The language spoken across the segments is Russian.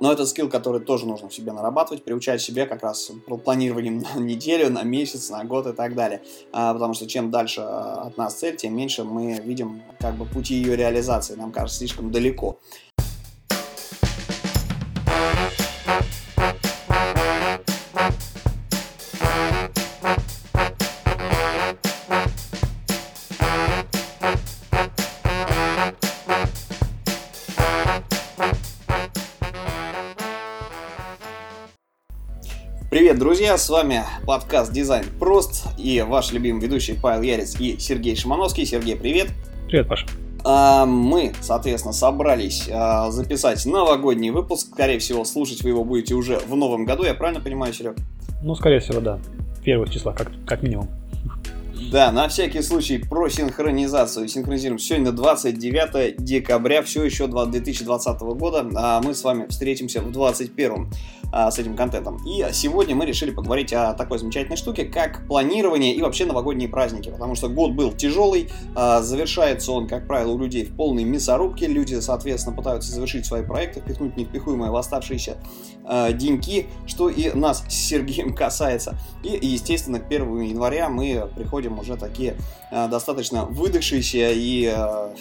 Но это скилл, который тоже нужно в себе нарабатывать, приучать себе как раз планированием на неделю, на месяц, на год и так далее. А, потому что чем дальше от нас цель, тем меньше мы видим как бы пути ее реализации. Нам кажется слишком далеко. Друзья! С вами подкаст «Дизайн прост» и ваш любимый ведущий Павел Ярец и Сергей Шимановский. Сергей, привет! Привет, Паша! А, мы, соответственно, собрались а, записать новогодний выпуск. Скорее всего, слушать вы его будете уже в новом году. Я правильно понимаю, Серег? Ну, скорее всего, да. Первых числа, как, как минимум. Да, на всякий случай про синхронизацию. Синхронизируем сегодня 29 декабря, все еще 2020 года, а мы с вами встретимся в 2021 а, с этим контентом. И сегодня мы решили поговорить о такой замечательной штуке, как планирование и вообще новогодние праздники, потому что год был тяжелый, а, завершается он, как правило, у людей в полной мясорубке, люди, соответственно, пытаются завершить свои проекты, впихнуть невпихуемое в оставшиеся а, деньги, что и нас с Сергеем касается. И, естественно, к 1 января мы приходим уже такие а, достаточно выдохшиеся и а,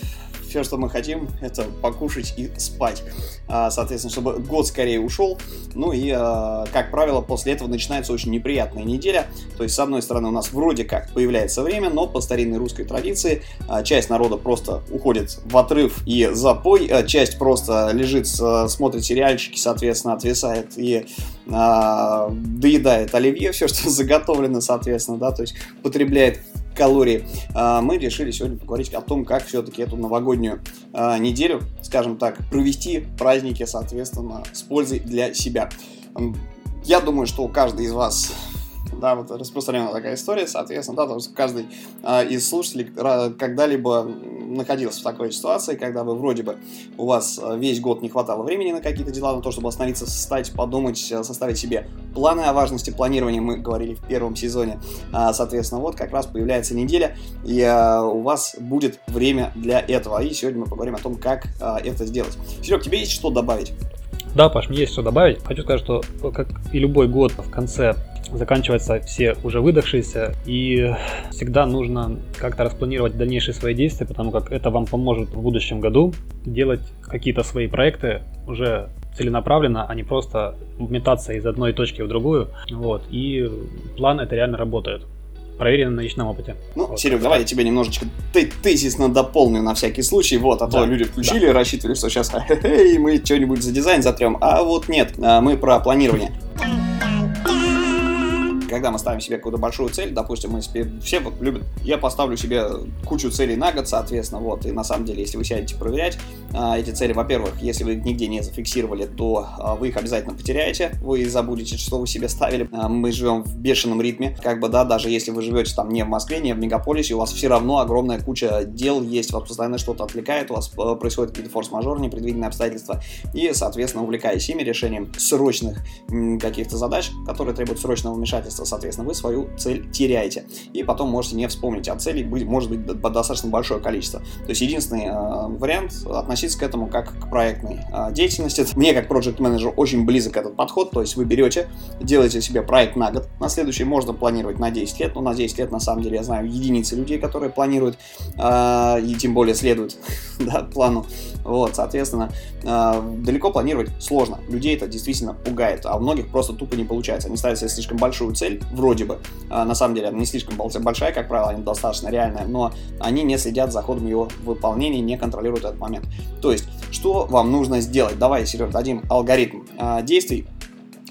все, что мы хотим, это покушать и спать. А, соответственно, чтобы год скорее ушел. Ну и, а, как правило, после этого начинается очень неприятная неделя. То есть, с одной стороны, у нас вроде как появляется время, но по старинной русской традиции а, часть народа просто уходит в отрыв и запой, часть просто лежит, смотрит сериальчики, соответственно, отвисает и доедает оливье, все, что заготовлено, соответственно, да, то есть потребляет калорий, а, мы решили сегодня поговорить о том, как все-таки эту новогоднюю а, неделю, скажем так, провести праздники, соответственно, с пользой для себя. Я думаю, что каждый из вас да, вот распространена такая история, соответственно, да, что каждый э, из слушателей когда-либо находился в такой ситуации, когда вы вроде бы у вас весь год не хватало времени на какие-то дела, на то, чтобы остановиться, встать, подумать, составить себе планы о важности планирования, мы говорили в первом сезоне, э, соответственно, вот как раз появляется неделя, и э, у вас будет время для этого, и сегодня мы поговорим о том, как э, это сделать. Серег, тебе есть что добавить? Да, Паш, мне есть что добавить. Хочу сказать, что как и любой год в конце заканчиваются все уже выдохшиеся, и всегда нужно как-то распланировать дальнейшие свои действия, потому как это вам поможет в будущем году делать какие-то свои проекты уже целенаправленно, а не просто метаться из одной точки в другую. Вот. И план это реально работает. Проверено на личном опыте. Ну, вот. Серег, давай я тебе немножечко тезисно дополню на всякий случай. Вот, а да. то люди включили, да. рассчитывали, что сейчас мы что-нибудь за дизайн затрем. А вот нет, а мы про планирование когда мы ставим себе какую-то большую цель, допустим, мы себе, все вот любят, я поставлю себе кучу целей на год, соответственно, вот, и на самом деле, если вы сядете проверять а, эти цели, во-первых, если вы нигде не зафиксировали, то а, вы их обязательно потеряете, вы забудете, что вы себе ставили. А, мы живем в бешеном ритме, как бы, да, даже если вы живете там не в Москве, не в мегаполисе, у вас все равно огромная куча дел есть, вас постоянно что-то отвлекает, у вас а, происходят какие-то форс-мажоры, непредвиденные обстоятельства, и, соответственно, увлекаясь ими, решением срочных каких-то задач, которые требуют срочного вмешательства, соответственно, вы свою цель теряете. И потом можете не вспомнить, а целей может быть достаточно большое количество. То есть единственный э, вариант относиться к этому как к проектной э, деятельности. Мне как проект менеджер очень близок этот подход, то есть вы берете, делаете себе проект на год, на следующий можно планировать на 10 лет, но на 10 лет на самом деле я знаю единицы людей, которые планируют э, и тем более следуют да, плану. Вот, соответственно, э, далеко планировать сложно. Людей это действительно пугает, а у многих просто тупо не получается. Они ставят себе слишком большую цель, вроде бы. А, на самом деле она не слишком большая, как правило, она достаточно реальная, но они не следят за ходом его выполнения, не контролируют этот момент. То есть, что вам нужно сделать? Давай, Серег, дадим алгоритм а, действий,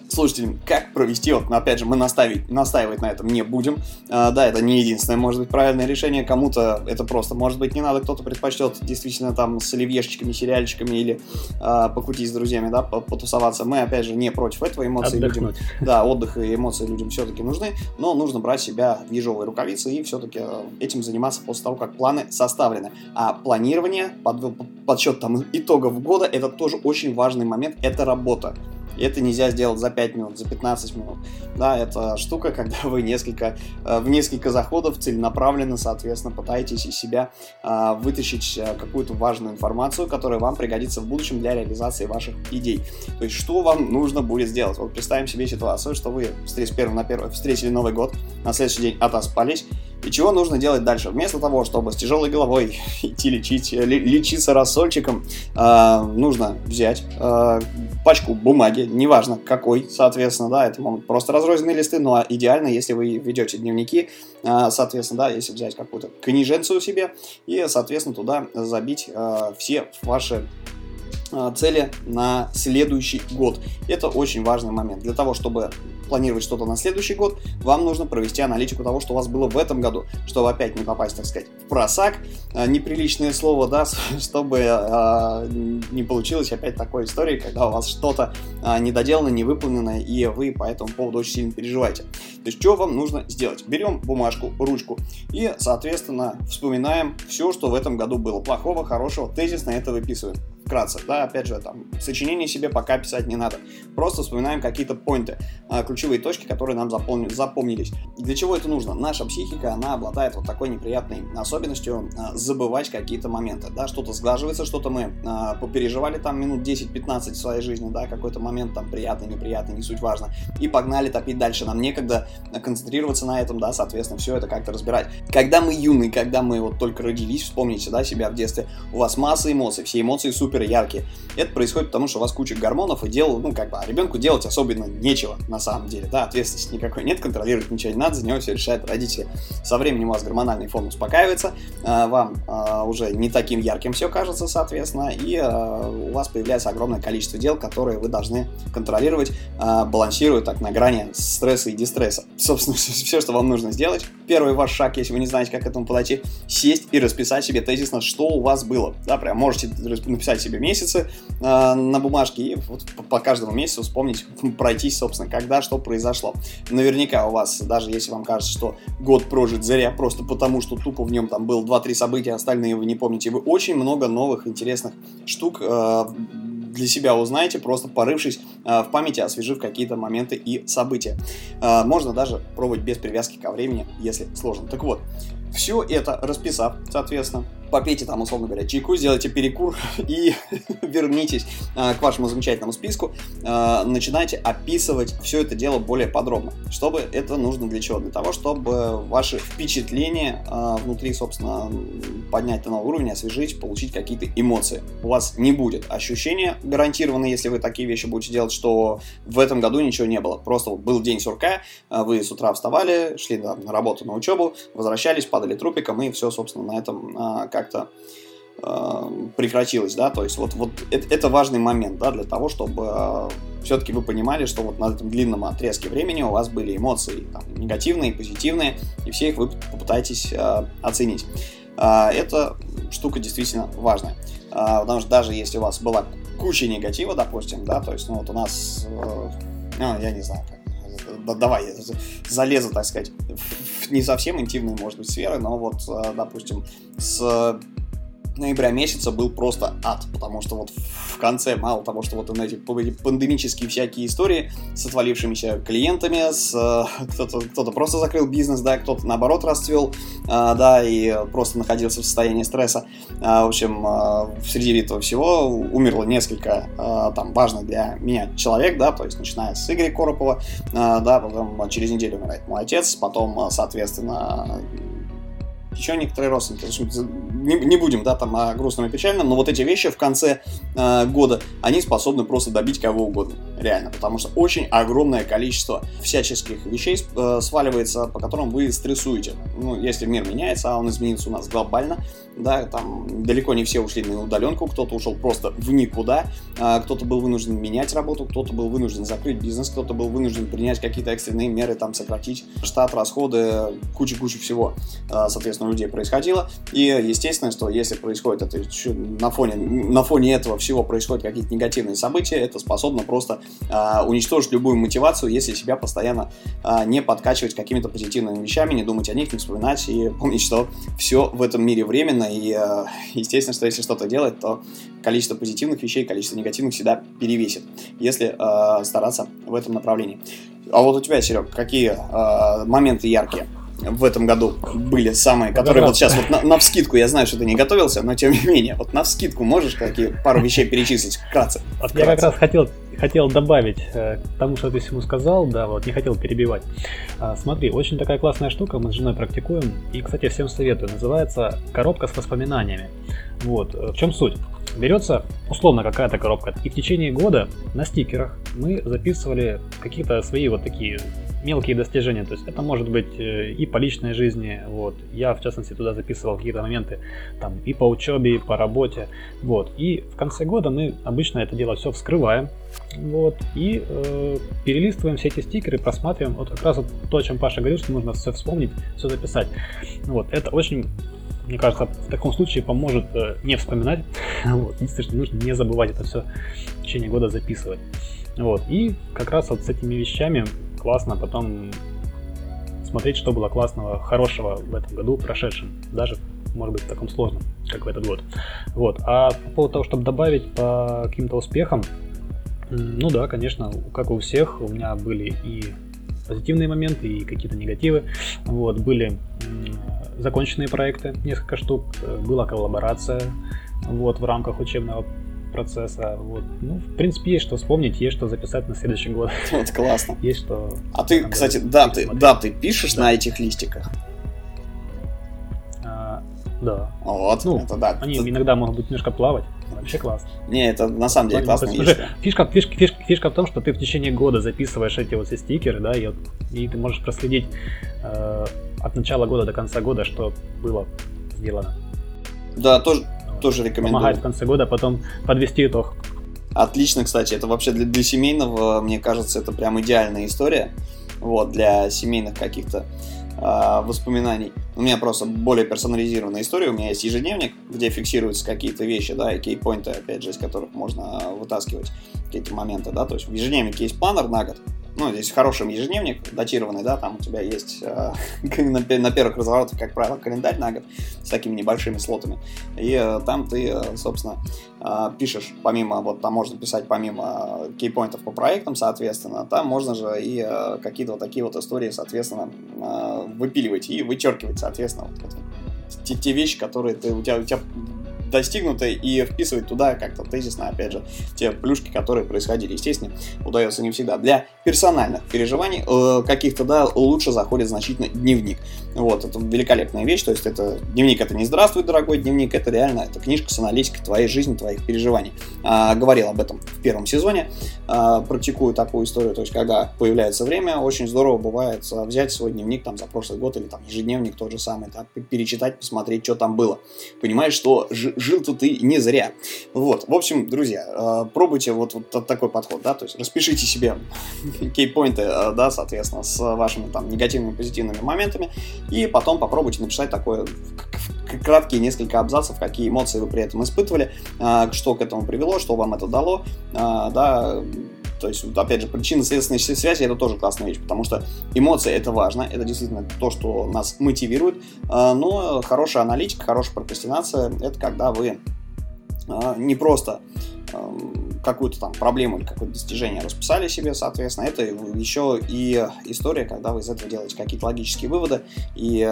слушателям, как провести, вот, опять же, мы наставить, настаивать на этом не будем. А, да, это не единственное, может быть, правильное решение. Кому-то это просто, может быть, не надо, кто-то предпочтет действительно там с оливьешечками, сериальчиками или а, покутить с друзьями, да, потусоваться. Мы, опять же, не против этого, эмоции Отдохнуть. людям. Да, отдых и эмоции людям все-таки нужны, но нужно брать себя в ежовые рукавицы и все-таки а, этим заниматься после того, как планы составлены. А планирование, под, подсчет там итогов года, это тоже очень важный момент, это работа. И это нельзя сделать за 5 минут, за 15 минут. Да, это штука, когда вы несколько, э, в несколько заходов целенаправленно, соответственно, пытаетесь из себя э, вытащить э, какую-то важную информацию, которая вам пригодится в будущем для реализации ваших идей. То есть, что вам нужно будет сделать? Вот представим себе ситуацию, что вы с 31 на 1 встретили Новый год, на следующий день отоспались, и чего нужно делать дальше? Вместо того, чтобы с тяжелой головой идти лечить, лечиться рассольчиком, э, нужно взять э, пачку бумаги, неважно какой, соответственно, да, это могут просто разрозненные листы, но идеально, если вы ведете дневники, э, соответственно, да, если взять какую-то книженцию себе и, соответственно, туда забить э, все ваши цели на следующий год. Это очень важный момент. Для того, чтобы планировать что-то на следующий год, вам нужно провести аналитику того, что у вас было в этом году, чтобы опять не попасть, так сказать, в просак, э, неприличное слово, да, чтобы э, не получилось опять такой истории, когда у вас что-то э, недоделано, не выполнено, и вы по этому поводу очень сильно переживаете. То есть, что вам нужно сделать? Берем бумажку, ручку и, соответственно, вспоминаем все, что в этом году было плохого, хорошего, тезис на это выписываем вкратце, да, опять же, там, сочинение себе пока писать не надо. Просто вспоминаем какие-то поинты, а, ключевые точки, которые нам запомни, запомнились. Для чего это нужно? Наша психика, она обладает вот такой неприятной особенностью а, забывать какие-то моменты, да, что-то сглаживается, что-то мы а, попереживали там минут 10-15 в своей жизни, да, какой-то момент там приятный, неприятный, не суть важно, и погнали топить дальше, нам некогда концентрироваться на этом, да, соответственно, все это как-то разбирать. Когда мы юны, когда мы вот только родились, вспомните, да, себя в детстве, у вас масса эмоций, все эмоции супер супер яркие. Это происходит потому, что у вас куча гормонов, и дел, ну, как бы, а ребенку делать особенно нечего, на самом деле, да, ответственности никакой нет, контролировать ничего не надо, за него все решают родители. Со временем у вас гормональный фон успокаивается, а, вам а, уже не таким ярким все кажется, соответственно, и а, у вас появляется огромное количество дел, которые вы должны контролировать, балансируя так на грани стресса и дистресса. Собственно, все, что вам нужно сделать, первый ваш шаг, если вы не знаете, как к этому подойти, сесть и расписать себе тезисно, что у вас было, да, прям можете написать себе месяцы э, на бумажке и вот по каждому месяцу вспомнить, пройтись, собственно, когда что произошло. Наверняка у вас, даже если вам кажется, что год прожит зря, просто потому что тупо в нем там было 2-3 события, остальные вы не помните, вы очень много новых интересных штук э, для себя узнаете, просто порывшись э, в памяти, освежив какие-то моменты и события. Э, можно даже пробовать без привязки ко времени, если сложно. Так вот, все это расписав, соответственно, попейте там, условно говоря, чайку, сделайте перекур и вернитесь э, к вашему замечательному списку, э, начинайте описывать все это дело более подробно. Чтобы это нужно для чего? Для того, чтобы ваши впечатления э, внутри, собственно, поднять на новый уровень, освежить, получить какие-то эмоции. У вас не будет ощущения гарантированно, если вы такие вещи будете делать, что в этом году ничего не было. Просто был день сурка, вы с утра вставали, шли на работу, на учебу, возвращались, падали трупиком, и все, собственно, на этом как как-то э, прекратилось, да, то есть вот, вот это, это важный момент, да, для того, чтобы э, все-таки вы понимали, что вот на этом длинном отрезке времени у вас были эмоции там, негативные, позитивные, и все их вы попытаетесь э, оценить. Э, эта штука действительно важная, э, потому что даже если у вас была куча негатива, допустим, да, то есть, ну вот у нас, э, ну, я не знаю, как да, давай, залезу, так сказать, не совсем интимные, может быть, сферы, но вот, э, допустим, с ноября месяца был просто ад, потому что вот в конце, мало того, что вот эти пандемические всякие истории с отвалившимися клиентами, с э, кто-то, кто-то просто закрыл бизнес, да, кто-то наоборот расцвел, а, да, и просто находился в состоянии стресса. А, в общем, среди этого всего умерло несколько там важных для меня человек, да, то есть начиная с Игоря Коропова, да, потом через неделю умирает мой отец, потом, соответственно, еще некоторые родственники. Не, не будем, да, там о грустном и печальном, но вот эти вещи в конце э, года, они способны просто добить кого угодно, реально, потому что очень огромное количество всяческих вещей э, сваливается, по которым вы стрессуете. Ну, если мир меняется, а он изменится у нас глобально, да, там далеко не все ушли на удаленку, кто-то ушел просто в никуда, э, кто-то был вынужден менять работу, кто-то был вынужден закрыть бизнес, кто-то был вынужден принять какие-то экстренные меры, там, сократить штат, расходы, куча-куча всего. Э, соответственно, у людей происходило. И естественно, что если происходит это на фоне, на фоне этого всего происходят какие-то негативные события, это способно просто а, уничтожить любую мотивацию, если себя постоянно а, не подкачивать какими-то позитивными вещами, не думать о них, не вспоминать и помнить, что все в этом мире временно. И а, естественно, что если что-то делать, то количество позитивных вещей, количество негативных всегда перевесит, если а, стараться в этом направлении. А вот у тебя, Серег, какие э, моменты яркие в этом году были самые, которые да, вот сейчас вот на, на вскидку, я знаю, что ты не готовился, но тем не менее, вот на вскидку можешь какие пару вещей перечислить вкратце? Вкратце. я как раз хотел, хотел добавить э, к тому, что ты всему сказал, да, вот не хотел перебивать. А, смотри, очень такая классная штука, мы с женой практикуем, и, кстати, всем советую, называется коробка с воспоминаниями. Вот, э, в чем суть? Берется условно какая-то коробка, и в течение года на стикерах мы записывали какие-то свои вот такие мелкие достижения. То есть это может быть э, и по личной жизни. Вот. Я, в частности, туда записывал какие-то моменты там, и по учебе, и по работе. Вот. И в конце года мы обычно это дело все вскрываем. Вот, и э, перелистываем все эти стикеры, просматриваем. Вот как раз вот то, о чем Паша говорил, что нужно все вспомнить, все записать. Вот, это очень мне кажется, в таком случае поможет э, не вспоминать. Вот. Единственное, нужно не забывать это все в течение года записывать. Вот. И как раз вот с этими вещами классно потом смотреть, что было классного, хорошего в этом году, прошедшем, даже, может быть, в таком сложном, как в этот год. Вот. А по поводу того, чтобы добавить по каким-то успехам, ну да, конечно, как у всех, у меня были и позитивные моменты, и какие-то негативы. Вот, были законченные проекты, несколько штук, была коллаборация вот, в рамках учебного процесса. Вот. Ну, в принципе, есть что вспомнить, есть что записать на следующий год. Вот классно. Есть что... А ты, кстати, да, ты, да, ты пишешь на этих листиках? А, да. Вот, ну, это да. Они это... иногда могут быть немножко плавать. Вообще классно. Не, это на самом деле классно. Фишка, фишка, фишка, фишка в том, что ты в течение года записываешь эти вот все стикеры, да, и, и ты можешь проследить э, от начала года до конца года, что было сделано. Да, тоже, тоже рекомендую. Помогает в конце года потом подвести итог. Отлично, кстати, это вообще для, для семейного, мне кажется, это прям идеальная история. Вот, для семейных каких-то э, воспоминаний. У меня просто более персонализированная история. У меня есть ежедневник, где фиксируются какие-то вещи, да, и кейпоинты, опять же, из которых можно вытаскивать какие-то моменты, да. То есть в ежедневнике есть планер на год, ну, здесь хороший ежедневник, датированный, да, там у тебя есть э, на, первых разворотах, как правило, календарь на год с такими небольшими слотами. И э, там ты, э, собственно, э, пишешь, помимо, вот там можно писать помимо кейпоинтов по проектам, соответственно, там можно же и э, какие-то вот такие вот истории, соответственно, э, выпиливать и вычеркивать, соответственно, вот, вот, те, те вещи, которые ты, у тебя, у тебя достигнуто и вписывать туда как-то тезисно, опять же, те плюшки, которые происходили. Естественно, удается не всегда. Для персональных переживаний э, каких-то, да, лучше заходит значительно дневник. Вот, это великолепная вещь, то есть это дневник это не здравствуй, дорогой дневник, это реально, это книжка с аналитикой твоей жизни, твоих переживаний. А, говорил об этом в первом сезоне, а, практикую такую историю, то есть когда появляется время, очень здорово бывает а, взять свой дневник там за прошлый год или там ежедневник тот же самый, да, перечитать, посмотреть, что там было. Понимаешь, что жил тут и не зря. Вот, в общем, друзья, а, пробуйте вот, вот такой подход, да, то есть распишите себе кейпоинты, а, да, соответственно, с вашими там негативными, позитивными моментами, и потом попробуйте написать такое краткие несколько абзацев, какие эмоции вы при этом испытывали, а, что к этому привело, что вам это дало, да, то есть, опять же, причинно-следственные связи это тоже классная вещь, потому что эмоции это важно, это действительно то, что нас мотивирует, но хорошая аналитика, хорошая прокрастинация это когда вы не просто какую-то там проблему или какое-то достижение расписали себе, соответственно, это еще и история, когда вы из этого делаете какие-то логические выводы и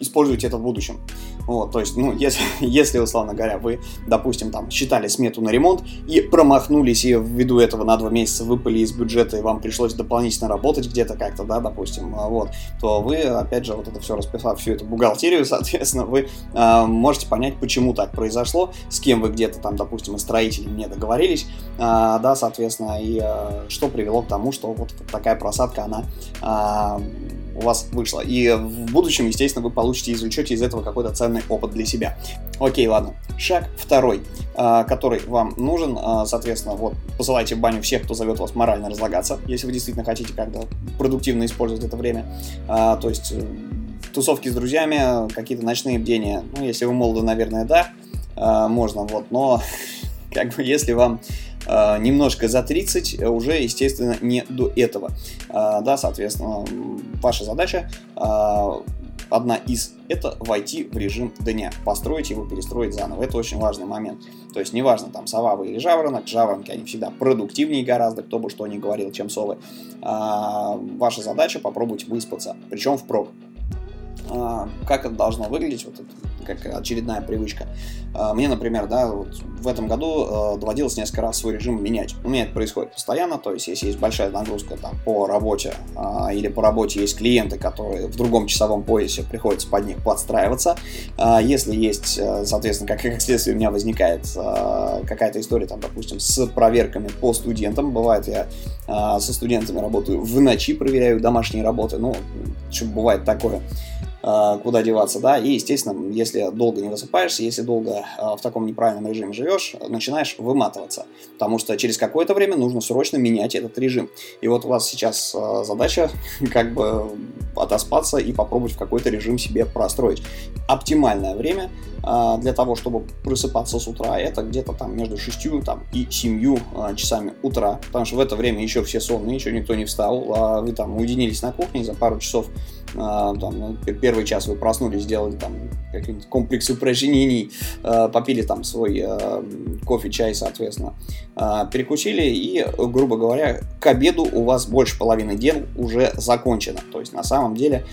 используете это в будущем. Вот, то есть, ну, если, если, условно говоря, вы, допустим, там, считали смету на ремонт и промахнулись, и ввиду этого на два месяца выпали из бюджета, и вам пришлось дополнительно работать где-то как-то, да, допустим, а, вот, то вы, опять же, вот это все расписав, всю эту бухгалтерию, соответственно, вы э, можете понять, почему так произошло, с кем вы где-то там, допустим, и строители не договорились, э, да, соответственно, и э, что привело к тому, что вот такая просадка, она э, у вас вышла. И в будущем, естественно, вы получите, извлечете из этого какой-то ценный опыт для себя. Окей, ладно. Шаг второй, а, который вам нужен, а, соответственно, вот посылайте в баню всех, кто зовет вас морально разлагаться, если вы действительно хотите как-то продуктивно использовать это время. А, то есть э, тусовки с друзьями, какие-то ночные бдения, ну, если вы молоды, наверное, да, можно, вот, но как бы если вам немножко за 30, уже, естественно, не до этого. Э, да, соответственно, ваша задача э, одна из это войти в режим дня, построить его, перестроить заново. Это очень важный момент. То есть неважно, там сова вы или жаворонок, жаворонки они всегда продуктивнее гораздо, кто бы что ни говорил, чем совы. А, ваша задача попробовать выспаться, причем впрок. А, как это должно выглядеть, вот это как очередная привычка. А, мне, например, да, вот в этом году э, доводилось несколько раз свой режим менять. У меня это происходит постоянно, то есть если есть большая нагрузка там, по работе а, или по работе есть клиенты, которые в другом часовом поясе приходится под них подстраиваться. А, если есть, соответственно, как, как следствие у меня возникает какая-то история, там, допустим, с проверками по студентам. Бывает, я со студентами работаю в ночи, проверяю домашние работы, ну, что бывает такое. А, куда деваться, да, и, естественно, если долго не высыпаешься, если долго а, в таком неправильном режиме живешь, начинаешь выматываться, потому что через какое-то время нужно сроочно менять этот режим. И вот у вас сейчас а, задача как бы отоспаться и попробовать в какой-то режим себе простроить. Оптимальное время для того, чтобы просыпаться с утра, это где-то там между 6 там, и 7 часами утра, потому что в это время еще все сонные, еще никто не встал, вы там уединились на кухне за пару часов а, там, ну, первый час вы проснулись, сделали там какие-нибудь комплекс упражнений, а, попили там свой а, кофе, чай, соответственно, перекусили и, грубо говоря, к обеду у вас больше половины дел уже закончено. То есть на самом деле,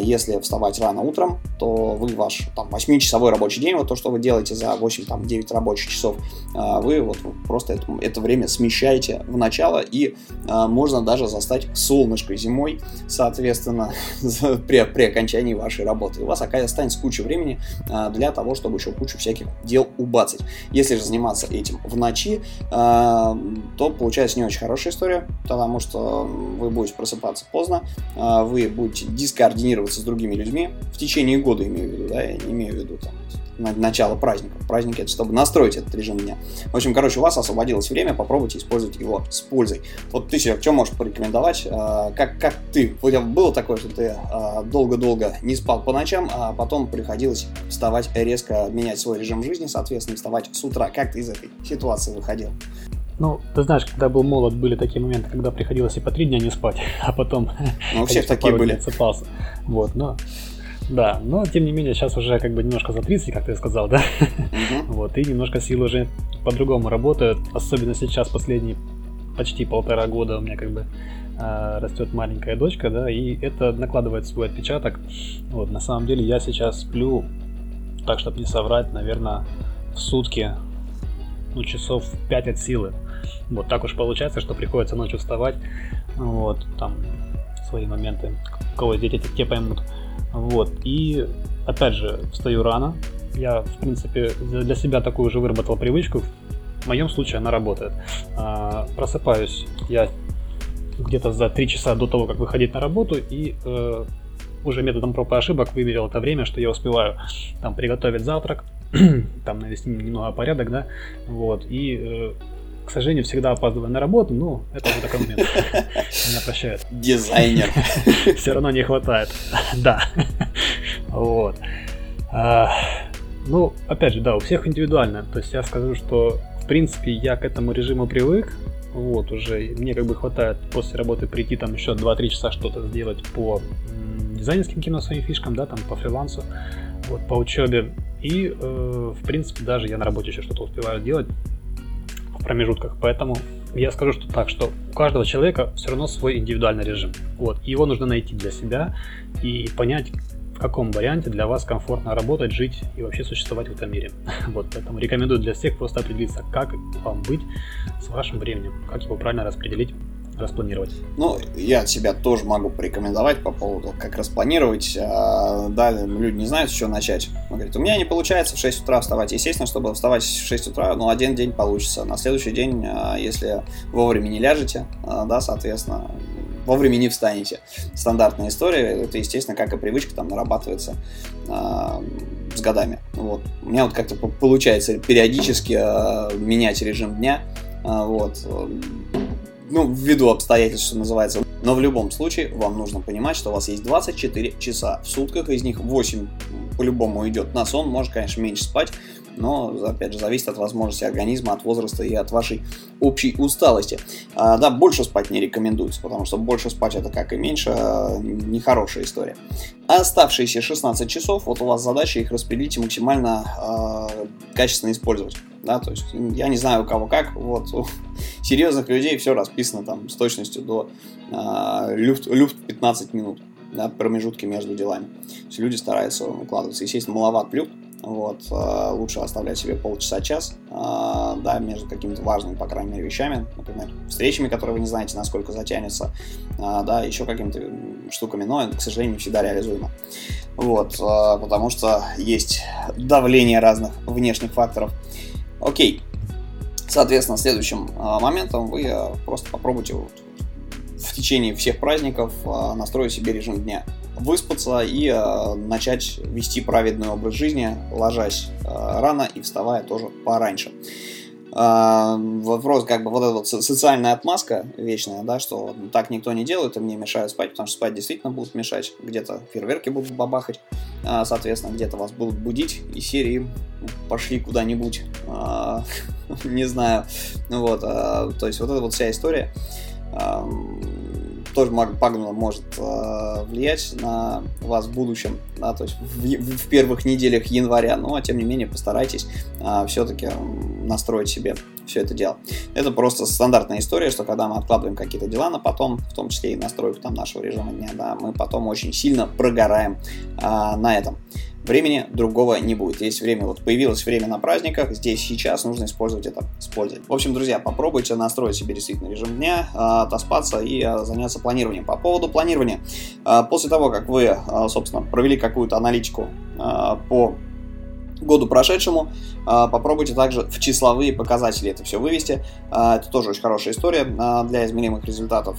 если вставать рано утром, то вы ваш там 8-часовой рабочий день, вот то, что вы делаете за 8-9 рабочих часов, вы вот просто это, это время смещаете в начало и можно даже застать солнышко зимой, соответственно, при, при окончании вашей работы. У вас останется куча времени а, для того, чтобы еще кучу всяких дел убацать. Если же заниматься этим в ночи, а, то получается не очень хорошая история, потому что вы будете просыпаться поздно, а, вы будете дискоординироваться с другими людьми в течение года, имею в виду, да, я не имею в виду там начало праздника. Праздники это чтобы настроить этот режим дня. В общем, короче, у вас освободилось время, попробуйте использовать его с пользой. Вот ты себе что можешь порекомендовать? А, как, как ты? У тебя было такое, что ты а, долго-долго не спал по ночам, а потом приходилось вставать резко, менять свой режим жизни, соответственно, вставать с утра. Как ты из этой ситуации выходил? Ну, ты знаешь, когда был молод, были такие моменты, когда приходилось и по три дня не спать, а потом... Ну, у всех такие были. Отсыпался. Вот, но да, но тем не менее сейчас уже как бы немножко за 30, как ты сказал, да? Угу. Вот, и немножко силы уже по-другому работают, особенно сейчас последние почти полтора года у меня как бы э, растет маленькая дочка, да, и это накладывает свой отпечаток. Вот, на самом деле я сейчас сплю, так чтобы не соврать, наверное, в сутки, ну, часов 5 от силы. Вот так уж получается, что приходится ночью вставать, вот, там, свои моменты, у кого дети, те поймут. Вот. И опять же, встаю рано. Я, в принципе, для себя такую же выработал привычку. В моем случае она работает. А, просыпаюсь я где-то за 3 часа до того, как выходить на работу, и э, уже методом проб и ошибок выверил это время, что я успеваю там приготовить завтрак, там навести немного порядок, да, вот, и э, к сожалению, всегда опаздываю на работу, ну, это уже такой момент. Меня прощают. Дизайнер. Все равно не хватает. Да. Вот. А, ну, опять же, да, у всех индивидуально. То есть я скажу, что, в принципе, я к этому режиму привык. Вот, уже мне как бы хватает после работы прийти там еще 2-3 часа что-то сделать по дизайнерским кино своим фишкам, да, там по фрилансу, вот, по учебе. И, э, в принципе, даже я на работе еще что-то успеваю делать промежутках. Поэтому я скажу, что так, что у каждого человека все равно свой индивидуальный режим. Вот. Его нужно найти для себя и понять, в каком варианте для вас комфортно работать, жить и вообще существовать в этом мире. Вот, поэтому рекомендую для всех просто определиться, как вам быть с вашим временем, как его правильно распределить распланировать? Ну, я от себя тоже могу порекомендовать по поводу, как распланировать. А, да, люди не знают, с чего начать. Он говорит, у меня не получается в 6 утра вставать. Естественно, чтобы вставать в 6 утра, ну, один день получится. На следующий день, а, если вовремя не ляжете, а, да, соответственно, вовремя не встанете. Стандартная история, это, естественно, как и привычка, там, нарабатывается с годами. Вот. У меня вот как-то получается периодически менять режим дня, вот ну, ввиду обстоятельств, что называется. Но в любом случае вам нужно понимать, что у вас есть 24 часа в сутках, из них 8 по-любому идет на сон, может, конечно, меньше спать, но, опять же, зависит от возможности организма, от возраста и от вашей общей усталости. А, да, больше спать не рекомендуется, потому что больше спать это как и меньше, а, нехорошая история. оставшиеся 16 часов, вот у вас задача их распределить и максимально а, качественно использовать. Да, то есть я не знаю у кого как, вот у серьезных людей все расписано там с точностью до э, люфт, люфт 15 минут, да, промежутки между делами. То есть люди стараются укладываться. Естественно, маловат люфт, вот, э, лучше оставлять себе полчаса-час, э, да, между какими-то важными, по крайней мере, вещами, например, встречами, которые вы не знаете, насколько затянется, э, да, еще какими-то штуками, но, к сожалению, не всегда реализуемо. Вот, потому что есть давление разных внешних факторов. Окей, соответственно, следующим моментом вы просто попробуйте вот в течение всех праздников настроить себе режим дня. Выспаться и э, начать вести праведный образ жизни, ложась э, рано и вставая тоже пораньше. Вопрос, как бы вот эта вот социальная отмазка вечная, да, что так никто не делает, и мне мешают спать, потому что спать действительно будут мешать, где-то фейерверки будут бабахать, соответственно, где-то вас будут будить, и серии пошли куда-нибудь, не знаю, вот, то есть вот эта вот вся история, тоже пагубно может э, влиять на вас в будущем, да, то есть в, в первых неделях января, но тем не менее постарайтесь э, все-таки настроить себе все это дело. Это просто стандартная история, что когда мы откладываем какие-то дела на потом, в том числе и настройку там нашего режима дня, да, мы потом очень сильно прогораем э, на этом. Времени другого не будет. Есть время, вот появилось время на праздниках, здесь сейчас нужно использовать это с пользой. В общем, друзья, попробуйте настроить себе действительно режим дня, а, отоспаться и а, заняться планированием. По поводу планирования. А, после того, как вы, собственно, провели какую-то аналитику по году прошедшему. Попробуйте также в числовые показатели это все вывести. Это тоже очень хорошая история для измеримых результатов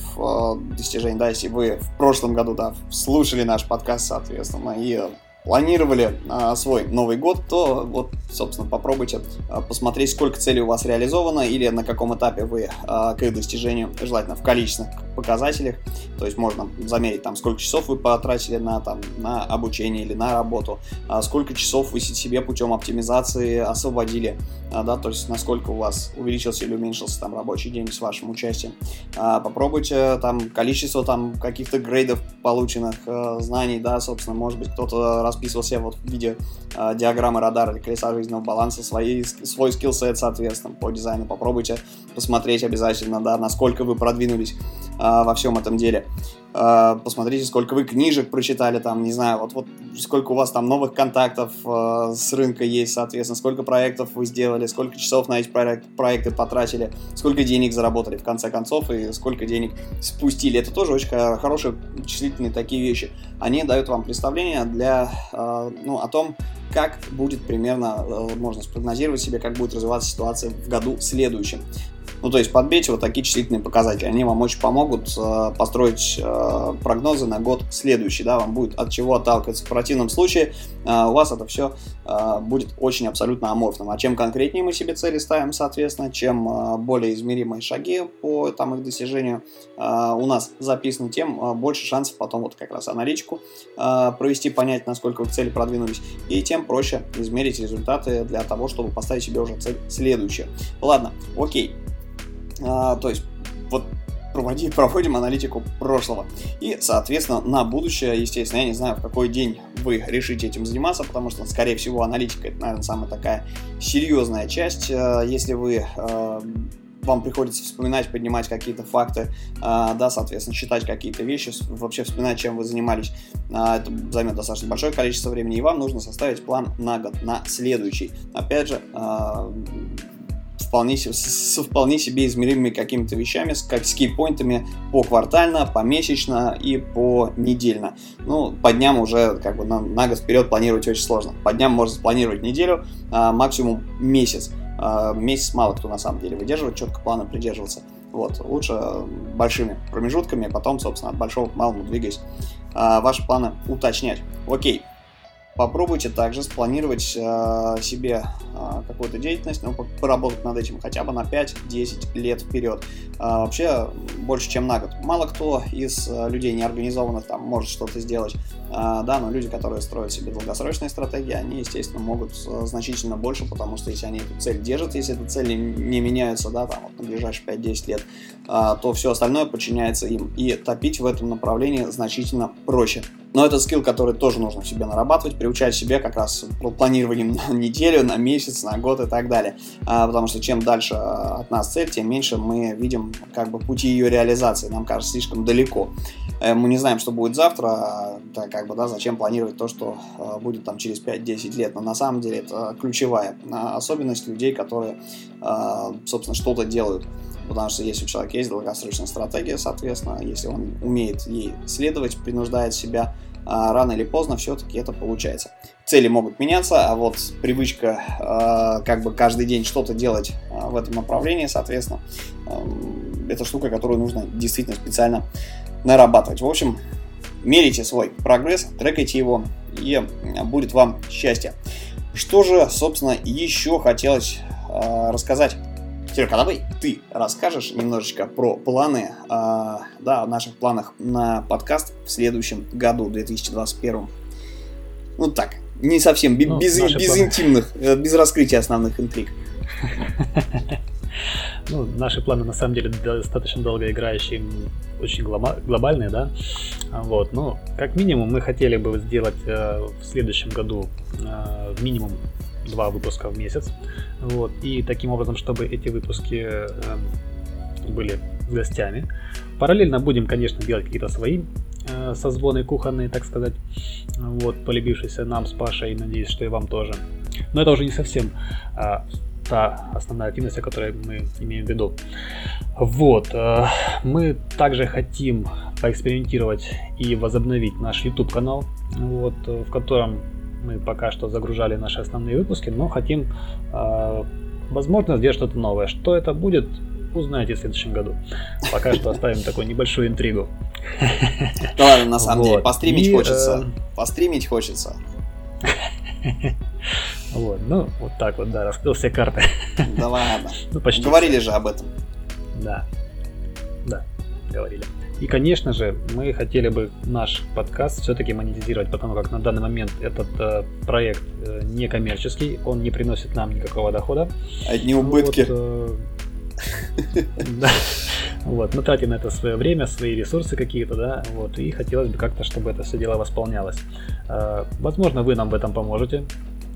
достижений. Да, если вы в прошлом году да, слушали наш подкаст, соответственно, и планировали а, свой Новый год, то вот, собственно, попробуйте а, посмотреть, сколько целей у вас реализовано или на каком этапе вы а, к их достижению, желательно в количественных показателях. То есть можно замерить, там, сколько часов вы потратили на, там, на обучение или на работу, а, сколько часов вы себе путем оптимизации освободили, а, да, то есть насколько у вас увеличился или уменьшился там рабочий день с вашим участием. А, попробуйте там количество там каких-то грейдов полученных а, знаний, да, собственно, может быть, кто-то расписывал себе вот в виде э, диаграммы радара или колеса жизненного баланса свои, свой скиллсет, соответственно, по дизайну. Попробуйте посмотреть обязательно, да, насколько вы продвинулись э, во всем этом деле. Э, посмотрите, сколько вы книжек прочитали, там, не знаю, вот, вот сколько у вас там новых контактов э, с рынка есть, соответственно, сколько проектов вы сделали, сколько часов на эти проект, проекты потратили, сколько денег заработали в конце концов и сколько денег спустили. Это тоже очень хорошие числительные такие вещи. Они дают вам представление для, э, ну, о том, как будет примерно, э, можно спрогнозировать себе, как будет развиваться ситуация в году следующем. Ну, то есть подбейте вот такие числительные показатели. Они вам очень помогут э, построить э, прогнозы на год следующий. Да, вам будет от чего отталкиваться. В противном случае э, у вас это все э, будет очень абсолютно аморфным. А чем конкретнее мы себе цели ставим, соответственно, чем э, более измеримые шаги по там, их достижению э, у нас записаны, тем э, больше шансов потом вот как раз аналитику э, провести, понять, насколько вы к цели продвинулись, и тем проще измерить результаты для того, чтобы поставить себе уже цель следующую. Ладно, окей. А, то есть вот проводи, проводим аналитику прошлого. И, соответственно, на будущее, естественно, я не знаю, в какой день вы решите этим заниматься, потому что, скорее всего, аналитика это, наверное, самая такая серьезная часть. А, если вы а, вам приходится вспоминать, поднимать какие-то факты, да, соответственно, считать какие-то вещи, вообще вспоминать, чем вы занимались. это займет достаточно большое количество времени, и вам нужно составить план на год, на следующий. Опять же, вполне, с вполне себе измеримыми какими-то вещами, как с кейпоинтами по квартально, помесячно и по недельно. Ну, по дням уже как бы на, на год вперед планировать очень сложно. По дням можно спланировать неделю, а, максимум месяц. А, месяц мало кто на самом деле выдерживает, четко плана придерживаться. Вот, лучше большими промежутками, потом, собственно, от большого к малому двигаясь, а, ваши планы уточнять. Окей, попробуйте также спланировать э, себе э, какую-то деятельность, ну, поработать над этим хотя бы на 5-10 лет вперед. Э, вообще больше, чем на год. Мало кто из э, людей неорганизованных там может что-то сделать, э, да, но люди, которые строят себе долгосрочные стратегии, они, естественно, могут э, значительно больше, потому что если они эту цель держат, если эти цели не меняются, да, там, вот, на ближайшие 5-10 лет, э, то все остальное подчиняется им. И топить в этом направлении значительно проще. Но это скилл, который тоже нужно в себе нарабатывать, приучать себе как раз планированием на неделю, на месяц, на год и так далее. А, потому что чем дальше а, от нас цель, тем меньше мы видим как бы пути ее реализации. Нам кажется слишком далеко. Э, мы не знаем, что будет завтра, а, так как бы, да, зачем планировать то, что а, будет там через 5-10 лет. Но на самом деле это ключевая особенность людей, которые, собственно, что-то делают. Потому что если у человека есть долгосрочная стратегия, соответственно, если он умеет ей следовать, принуждает себя, а, рано или поздно все-таки это получается. Цели могут меняться, а вот привычка а, как бы каждый день что-то делать а, в этом направлении, соответственно, это штука, которую нужно действительно специально нарабатывать. В общем, мерите свой прогресс, трекайте его, и будет вам счастье. Что же, собственно, еще хотелось рассказать Серега, давай ты расскажешь немножечко про планы, э, да, о наших планах на подкаст в следующем году, 2021. Ну так, не совсем, ну, без, без планы. интимных, э, без раскрытия основных интриг. Ну, наши планы на самом деле достаточно долгоиграющие, очень глобальные, да. Вот, ну, как минимум мы хотели бы сделать э, в следующем году э, минимум два выпуска в месяц. Вот. И таким образом, чтобы эти выпуски э, были с гостями. Параллельно будем, конечно, делать какие-то свои э, созвоны кухонные, так сказать. Вот, полюбившиеся нам с Пашей, надеюсь, что и вам тоже. Но это уже не совсем э, та основная активность, о которой мы имеем в виду. Вот, э, мы также хотим поэкспериментировать и возобновить наш YouTube канал, вот, в котором мы пока что загружали наши основные выпуски, но хотим, э, возможно, сделать что-то новое. Что это будет, узнаете в следующем году. Пока что оставим такую небольшую интригу. Да ладно, на самом деле, постримить хочется. Э, постримить хочется. Вот, ну, вот так вот, да, раскрыл все карты. Да ладно. Ну, почти. Говорили же об этом. Да. Да, говорили. И, конечно же, мы хотели бы наш подкаст все-таки монетизировать, потому как на данный момент этот э, проект э, не коммерческий, он не приносит нам никакого дохода. Одни убытки. Вот, э, да. Вот, мы тратим на это свое время, свои ресурсы какие-то, да, вот, и хотелось бы как-то, чтобы это все дело восполнялось. Э, возможно, вы нам в этом поможете.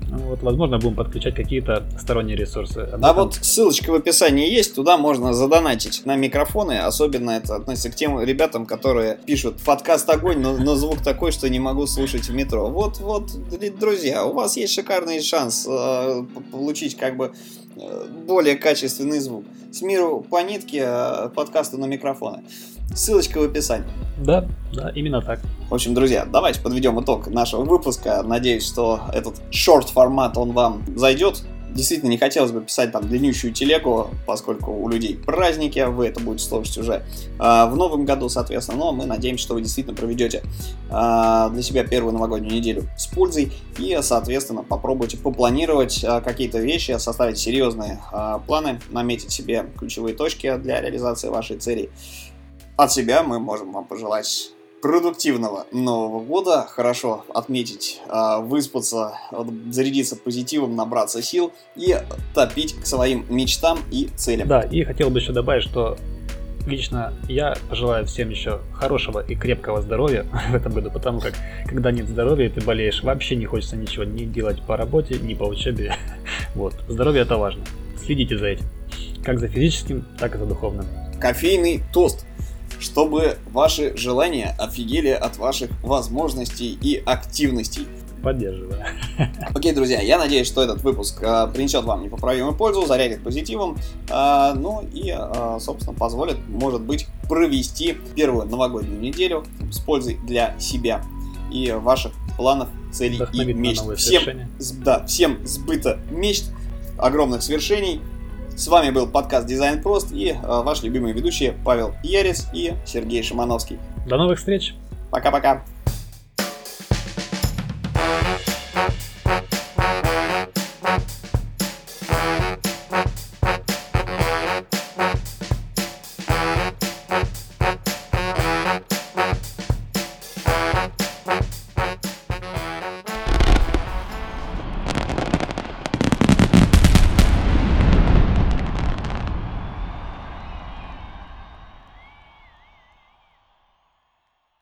Вот, возможно, будем подключать какие-то сторонние ресурсы. Об а вот ссылочка в описании есть, туда можно задонатить на микрофоны. Особенно это относится к тем ребятам, которые пишут подкаст огонь, но, но звук такой, что не могу слушать в метро. Вот, вот, друзья, у вас есть шикарный шанс э, получить как бы э, более качественный звук. С миру по нитке э, подкасты на микрофоны. Ссылочка в описании. Да, да, именно так. В общем, друзья, давайте подведем итог нашего выпуска. Надеюсь, что этот шорт формат он вам зайдет. Действительно, не хотелось бы писать там длиннющую телегу, поскольку у людей праздники, вы это будете слушать уже э, в новом году, соответственно, но мы надеемся, что вы действительно проведете э, для себя первую новогоднюю неделю с пользой и, соответственно, попробуйте попланировать э, какие-то вещи, составить серьезные э, планы, наметить себе ключевые точки для реализации вашей цели. От себя мы можем вам пожелать продуктивного Нового года, хорошо отметить, а, выспаться, зарядиться позитивом, набраться сил и топить к своим мечтам и целям. Да, и хотел бы еще добавить, что лично я пожелаю всем еще хорошего и крепкого здоровья в этом году, потому как когда нет здоровья, ты болеешь, вообще не хочется ничего не делать по работе, ни по учебе. Вот, здоровье это важно. Следите за этим, как за физическим, так и за духовным. Кофейный тост чтобы ваши желания офигели от ваших возможностей и активностей. Поддерживаю. Окей, друзья, я надеюсь, что этот выпуск э, принесет вам непоправимую пользу, зарядит позитивом, э, ну и, э, собственно, позволит, может быть, провести первую новогоднюю неделю с пользой для себя и ваших планов, целей и мечт. Всем, да, всем сбыта мечт, огромных свершений, с вами был подкаст Дизайн Прост и э, ваш любимый ведущий Павел Ярец и Сергей Шимановский. До новых встреч! Пока-пока!